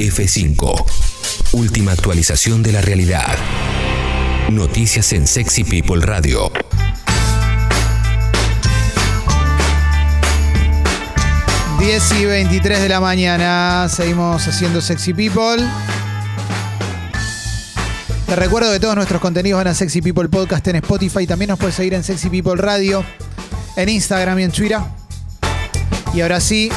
F5. Última actualización de la realidad. Noticias en Sexy People Radio. Diez y 23 de la mañana, seguimos haciendo Sexy People. Te recuerdo que todos nuestros contenidos van a Sexy People Podcast en Spotify. También nos puedes seguir en Sexy People Radio, en Instagram y en Twitter. Y ahora sí,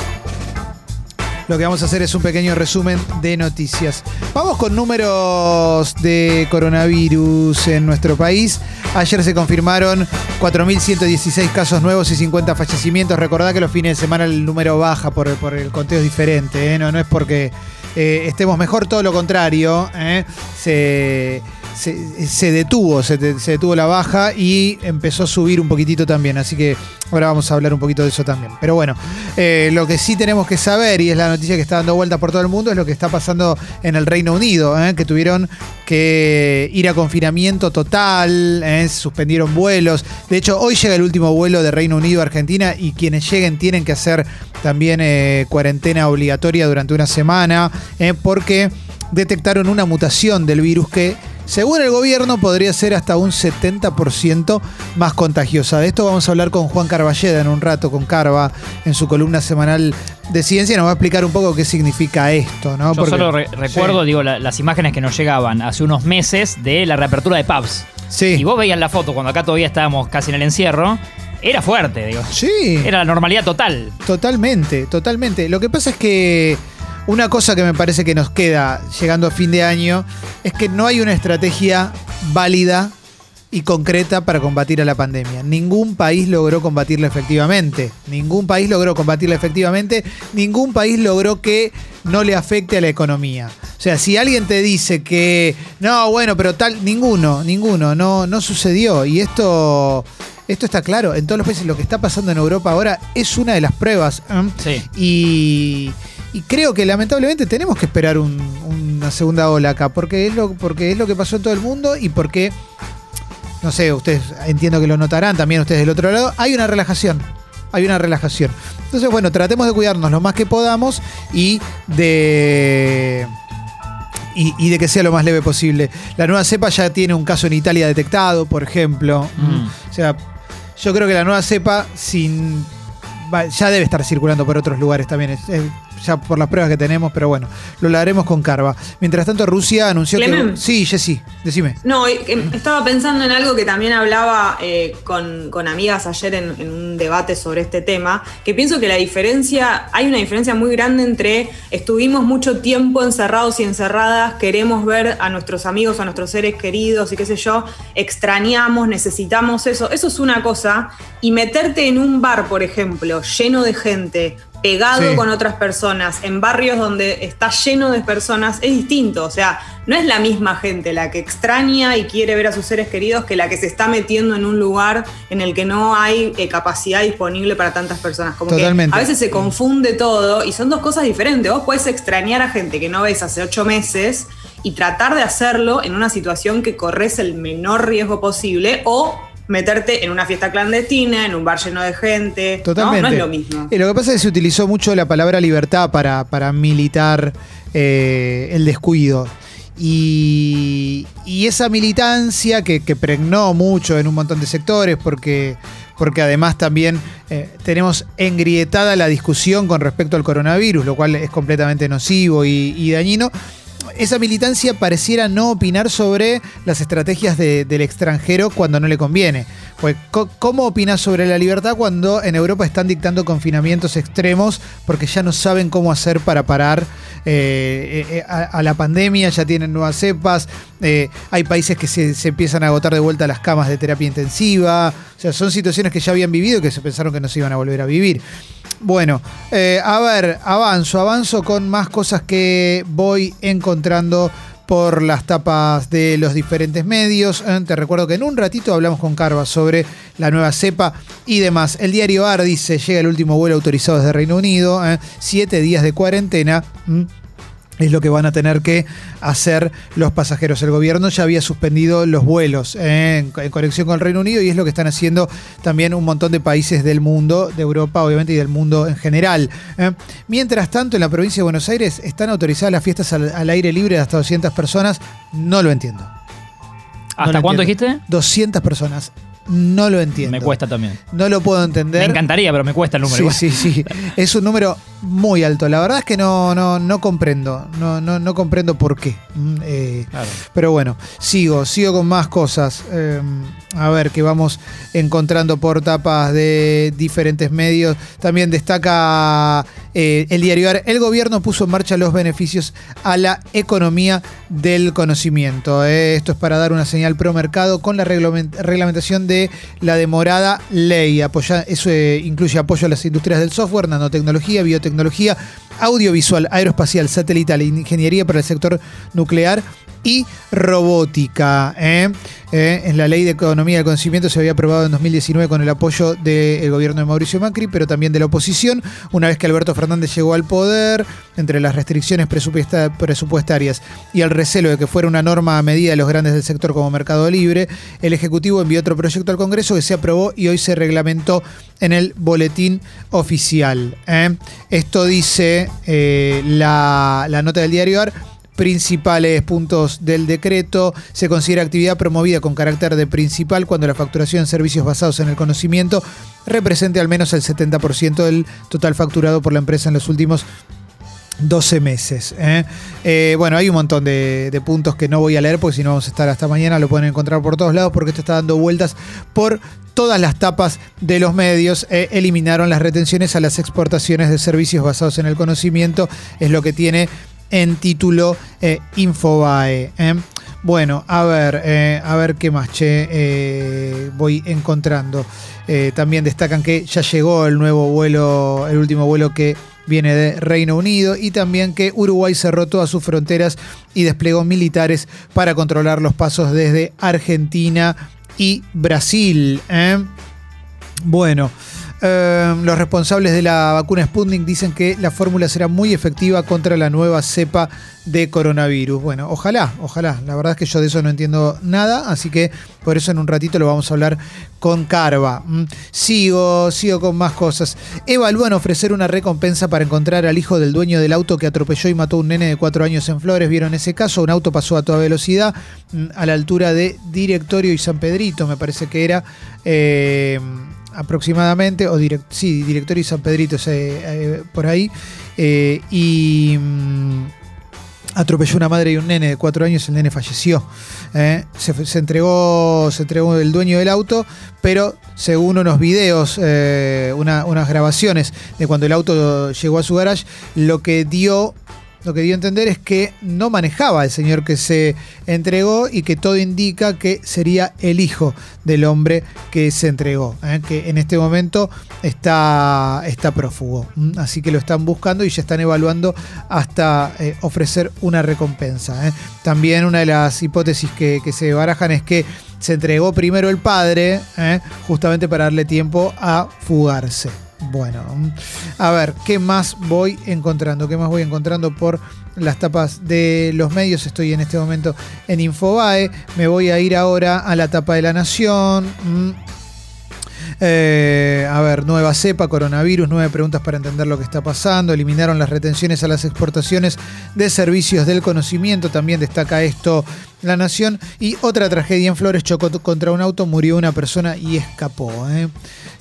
lo que vamos a hacer es un pequeño resumen de noticias. Vamos con números de coronavirus en nuestro país. Ayer se confirmaron 4.116 casos nuevos y 50 fallecimientos. Recordad que los fines de semana el número baja por, el conteo es diferente. ¿eh? No, no es porque eh, estemos mejor, todo lo contrario. ¿eh? Se se, detuvo, se, detuvo la baja y empezó a subir un poquitito también. Así que ahora vamos a hablar un poquito de eso también. Pero bueno, eh, lo que sí tenemos que saber, y es la noticia que está dando vuelta por todo el mundo, es lo que está pasando en el Reino Unido, ¿eh? que tuvieron que ir a confinamiento total, ¿eh? suspendieron vuelos. De hecho, hoy llega el último vuelo de Reino Unido a Argentina y quienes lleguen tienen que hacer también cuarentena obligatoria durante una semana, porque detectaron una mutación del virus que según el gobierno, podría ser hasta un 70% más contagiosa. De esto vamos a hablar con Juan Carballeda en un rato, con Carva, en su columna semanal de ciencia. Nos va a explicar un poco qué significa esto. ¿no? Yo solo recuerdo, digo, las imágenes que nos llegaban hace unos meses de la reapertura de pubs. Sí. Y vos veías la foto cuando acá todavía estábamos casi en el encierro. Era fuerte, digo. Sí. Era la normalidad total. Totalmente, totalmente. Lo que pasa es que una cosa que me parece que nos queda llegando a fin de año es que no hay una estrategia válida y concreta para combatir a la pandemia. Ningún país logró combatirla efectivamente. Ningún país logró combatirla efectivamente. Ningún país logró que no le afecte a la economía. O sea, si alguien te dice que no, bueno, pero tal, ninguno, ninguno, no, no sucedió. Y esto, esto está claro. En todos los países lo que está pasando en Europa ahora es una de las pruebas. ¿eh? Sí. Y y creo que lamentablemente tenemos que esperar una segunda ola acá, porque es, lo, porque es lo que pasó en todo el mundo y porque, no sé, ustedes entiendo que lo notarán también ustedes del otro lado, hay una relajación. Hay una relajación. Entonces, bueno, tratemos de cuidarnos lo más que podamos y de. Y, de que sea lo más leve posible. La nueva cepa ya tiene un caso en Italia detectado, por ejemplo. Mm. O sea, yo creo que la nueva cepa sin ya debe estar circulando por otros lugares también ya por las pruebas que tenemos, pero bueno, lo haremos con Carva. Mientras tanto, Rusia anunció que. Sí, Jessy, decime. No, estaba pensando en algo que también hablaba eh, con, amigas ayer en, en, un debate sobre este tema, que pienso que la diferencia, hay una diferencia muy grande entre estuvimos mucho tiempo encerrados y encerradas, queremos ver a nuestros amigos, a nuestros seres queridos y qué sé yo, extrañamos, necesitamos eso, eso es una cosa, y meterte en un bar, por ejemplo, lleno de gente, pegado con otras personas, en barrios donde está lleno de personas, es distinto. O sea, no es la misma gente la que extraña y quiere ver a sus seres queridos que la que se está metiendo en un lugar en el que no hay eh, capacidad disponible para tantas personas. Como que a veces se confunde todo y son dos cosas diferentes. Vos puedes extrañar a gente que no ves hace ocho meses y tratar de hacerlo en una situación que corres el menor riesgo posible o meterte en una fiesta clandestina, en un bar lleno de gente. Totalmente. No, es lo mismo. Y lo que pasa es que se utilizó mucho la palabra libertad para, para militar eh, el descuido. Y, esa militancia que, pregnó mucho en un montón de sectores, porque, porque además también eh, tenemos engrietada la discusión con respecto al coronavirus, lo cual es completamente nocivo y dañino esa militancia pareciera no opinar sobre las estrategias del extranjero cuando no le conviene. Pues, ¿cómo opinas sobre la libertad cuando en Europa están dictando confinamientos extremos porque ya no saben cómo hacer para parar eh, eh, a, la pandemia? Ya tienen nuevas cepas, eh, hay países que se, se, empiezan a agotar de vuelta las camas de terapia intensiva. O sea, son situaciones que ya habían vivido y que se pensaron que no se iban a volver a vivir. Bueno, eh, a ver, avanzo, avanzo con más cosas que voy encontrando por las tapas de los diferentes medios. Eh, te recuerdo que en un ratito hablamos con Carva sobre la nueva cepa y demás. El diario AR dice, llega el último vuelo autorizado desde Reino Unido, eh, siete días de cuarentena. Es lo que van a tener que hacer los pasajeros. El gobierno ya había suspendido los vuelos eh, en, conexión con el Reino Unido y es lo que están haciendo también un montón de países del mundo, de Europa obviamente y del mundo en general. Eh. Mientras tanto, en la provincia de Buenos Aires están autorizadas las fiestas al, aire libre de hasta 200 personas. No lo entiendo. ¿Hasta cuánto dijiste? 200 personas. No lo entiendo. Me cuesta también. No lo puedo entender. Me encantaría, pero me cuesta el número. Sí, sí, sí. Es un número muy alto. La verdad es que no, no, no comprendo. No, no, no comprendo por qué. Mm, eh, pero bueno, sigo, sigo con más cosas. Em, a ver, que vamos encontrando por tapas de diferentes medios. También destaca eh, el diario El gobierno puso en marcha los beneficios a la economía del conocimiento. Eh. Esto es para dar una señal pro mercado con la reglamentación de la demorada ley. eso incluye apoyo a las industrias del software, nanotecnología, biotecnología tecnología audiovisual, aeroespacial, satelital e ingeniería para el sector nuclear y robótica. ¿eh? ¿Eh? en la ley de economía del conocimiento se había aprobado en 2019 con el apoyo del gobierno de Mauricio Macri, pero también de la oposición, una vez que Alberto Fernández llegó al poder, entre las restricciones presupuestarias y el recelo de que fuera una norma a medida de los grandes del sector como Mercado Libre, el Ejecutivo envió otro proyecto al Congreso que se aprobó y hoy se reglamentó en el boletín oficial. ¿eh? Esto dice la, la nota del diario AR principales puntos del decreto. Se considera actividad promovida con carácter de principal cuando la facturación de servicios basados en el conocimiento represente al menos el 70% del total facturado por la empresa en los últimos 12 meses. ¿eh? Eh, bueno, hay un montón de, puntos que no voy a leer porque si no vamos a estar hasta mañana, lo pueden encontrar por todos lados porque esto está dando vueltas por todas las tapas de los medios. Eh, eliminaron las retenciones a las exportaciones de servicios basados en el conocimiento, es lo que tiene en título eh, Infobae. ¿eh? Bueno, a ver, eh, a ver qué más, voy encontrando. también destacan que ya llegó el nuevo vuelo, el último vuelo que viene de Reino Unido y también que Uruguay cerró todas sus fronteras y desplegó militares para controlar los pasos desde Argentina y Brasil. Bueno. Em, los responsables de la vacuna Sputnik dicen que la fórmula será muy efectiva contra la nueva cepa de coronavirus. Bueno, ojalá, ojalá. La verdad es que yo de eso no entiendo nada, así que por eso en un ratito lo vamos a hablar con Carva. Mm, sigo, sigo con más cosas. Evalúan ofrecer una recompensa para encontrar al hijo del dueño del auto que atropelló y mató a un nene de cuatro años en Flores. ¿Vieron ese caso? Un auto pasó a toda velocidad mm, a la altura de Directorio y San Pedrito, me parece que era. Eh, aproximadamente, o sí, director y San Pedrito, eh, por ahí, eh, y mm, atropelló una madre y un nene de cuatro años, el nene falleció. Eh. Se, entregó, se entregó el dueño del auto, pero según unos videos, unas grabaciones de cuando el auto llegó a su garage, lo que dio lo que dio a entender es que no manejaba el señor que se entregó y que todo indica que sería el hijo del hombre que se entregó, ¿eh? que en este momento está, está prófugo. Así que lo están buscando y ya están evaluando hasta eh, ofrecer una recompensa. ¿eh? También una de las hipótesis que, que se barajan es que se entregó primero el padre, justamente para darle tiempo a fugarse. Bueno, a ver, ¿qué más voy encontrando? ¿Qué más voy encontrando por las tapas de los medios? Estoy en este momento en Infobae. Me voy a ir ahora a la tapa de la Nación. Mm. Eh, a ver, nueva cepa, coronavirus, nueve preguntas para entender lo que está pasando. Eliminaron las retenciones a las exportaciones de servicios del conocimiento. También destaca esto la Nación. Y otra tragedia en Flores, chocó contra un auto, murió una persona y escapó. ¿eh?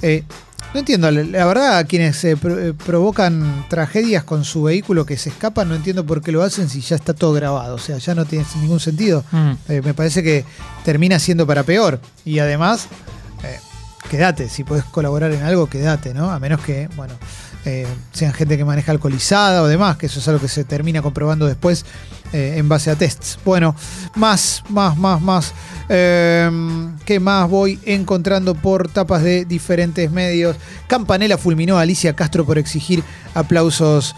Eh, no entiendo, la verdad, quienes eh, eh, provocan tragedias con su vehículo que se escapan, no entiendo por qué lo hacen si ya está todo grabado. O sea, ya no tiene ningún sentido. Mm. Eh, me parece que termina siendo para peor. Y además, quédate. Si puedes colaborar en algo, quédate, ¿no? A menos que, bueno, sean gente que maneja alcoholizada o demás, que eso es algo que se termina comprobando después en base a tests. Bueno, más, más, más, más. Em, ¿Qué más voy encontrando por tapas de diferentes medios? Campanela fulminó a Alicia Castro por exigir aplausos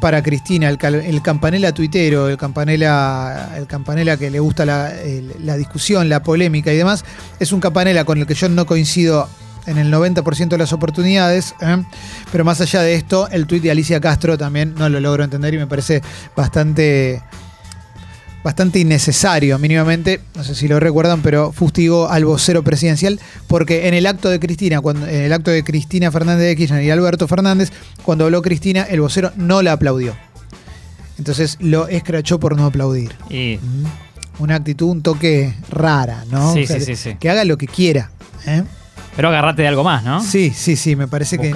para Cristina, el, campanela tuitero, el campanela, el campanela que le gusta la, discusión, la polémica y demás, es un campanela con el que yo no coincido en el 90% de las oportunidades. ¿eh? Pero más allá de esto, el tuit de Alicia Castro también no lo logro entender y me parece bastante bastante innecesario mínimamente, no sé si lo recuerdan, pero fustigó al vocero presidencial porque en el acto de Cristina, cuando, en el acto de Cristina Fernández de Kirchner y Alberto Fernández, cuando habló Cristina, el vocero no la aplaudió. Entonces lo escrachó por no aplaudir. Y... Una actitud, un toque rara, ¿no? Sí, sí, sí, Que haga lo que quiera. ¿eh? Pero agarrate de algo más, ¿no? Sí, sí, sí, me parece que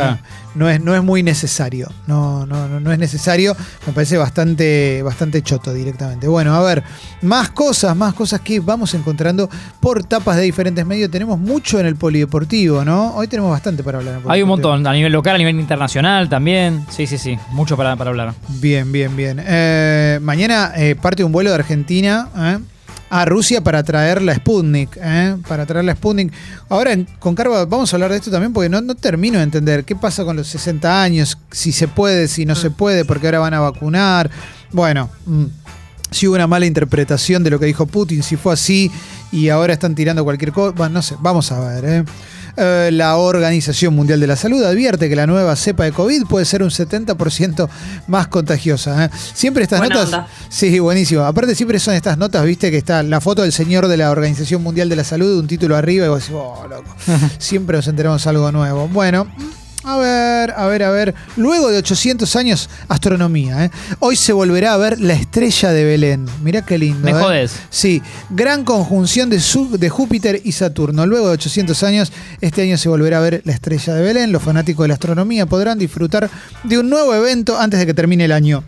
no, es, no es muy necesario. No, no, no, no es necesario. Me parece bastante, bastante choto directamente. Bueno, a ver, más cosas, más cosas que vamos encontrando por tapas de diferentes medios. Tenemos mucho en el polideportivo, ¿no? Hoy tenemos bastante para hablar. Hay un montón, a nivel local, a nivel internacional también. Sí, sí, sí, mucho para, para hablar. Bien, bien, bien. Eh, mañana eh, parte un vuelo de Argentina. ¿eh? A Rusia para traer la Sputnik. ¿eh? Para traer la Sputnik. Ahora con Carva vamos a hablar de esto también porque no, no, termino de entender qué pasa con los 60 años, si se puede, si no se puede, porque ahora van a vacunar. Bueno, mm, si hubo una mala interpretación de lo que dijo Putin, si fue así y ahora están tirando cualquier cosa. Bueno, no sé, vamos a ver. ¿eh? Eh, la Organización Mundial de la Salud advierte que la nueva cepa de COVID puede ser un 70% más contagiosa. ¿eh? Siempre estas notas. Sí, buenísimo. Aparte, siempre son estas notas, viste, que está la foto del señor de la Organización Mundial de la Salud, un título arriba, y vos decís, oh, loco. siempre nos enteramos algo nuevo. Bueno. A ver, a ver, a ver. Luego de 800 años, astronomía. ¿eh? Hoy se volverá a ver la estrella de Belén. Mirá qué lindo. ¿Me ¿eh? jodes? Sí, gran conjunción de, de Júpiter y Saturno. Luego de 800 años, este año se volverá a ver la estrella de Belén. Los fanáticos de la astronomía podrán disfrutar de un nuevo evento antes de que termine el año.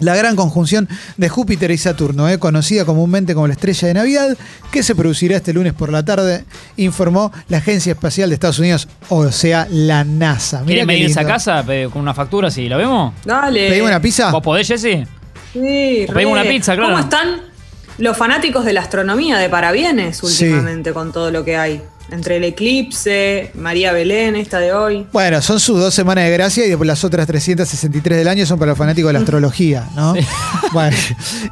La gran conjunción de Júpiter y Saturno, eh, conocida comúnmente como la estrella de Navidad, que se producirá este lunes por la tarde, informó la Agencia Espacial de Estados Unidos, o sea, la NASA. ¿Quieren venir a casa con una factura si la vemos? Dale. ¿Pedimos una pizza? ¿Vos podés, Jessy? Sí, pedimos una pizza, claro. ¿Cómo están los fanáticos de la astronomía de parabienes últimamente con todo lo que hay? Entre el eclipse, María Belén, esta de hoy. Bueno, son sus dos semanas de gracia y después las otras 363 del año son para los fanáticos de la astrología, ¿no? Bueno,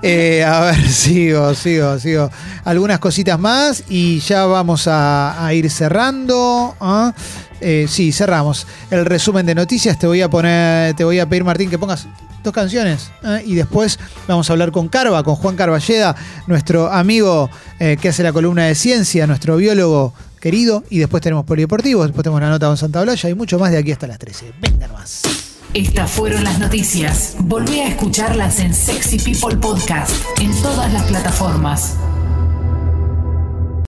eh, a ver, sigo, sigo, sigo. Algunas cositas más y ya vamos a, ir cerrando. ¿ah? Eh, sí, cerramos. El resumen de noticias te voy a poner, te voy a pedir, Martín, que pongas dos canciones. ¿eh? Y después vamos a hablar con Carva, con Juan Carballeda, nuestro amigo que hace la columna de ciencia, nuestro biólogo querido. Y después tenemos Polideportivo, después tenemos la nota con Santa Blaya y mucho más de aquí hasta las 13. Vengan más. Estas fueron las noticias. Volví a escucharlas en Sexy People Podcast, en todas las plataformas.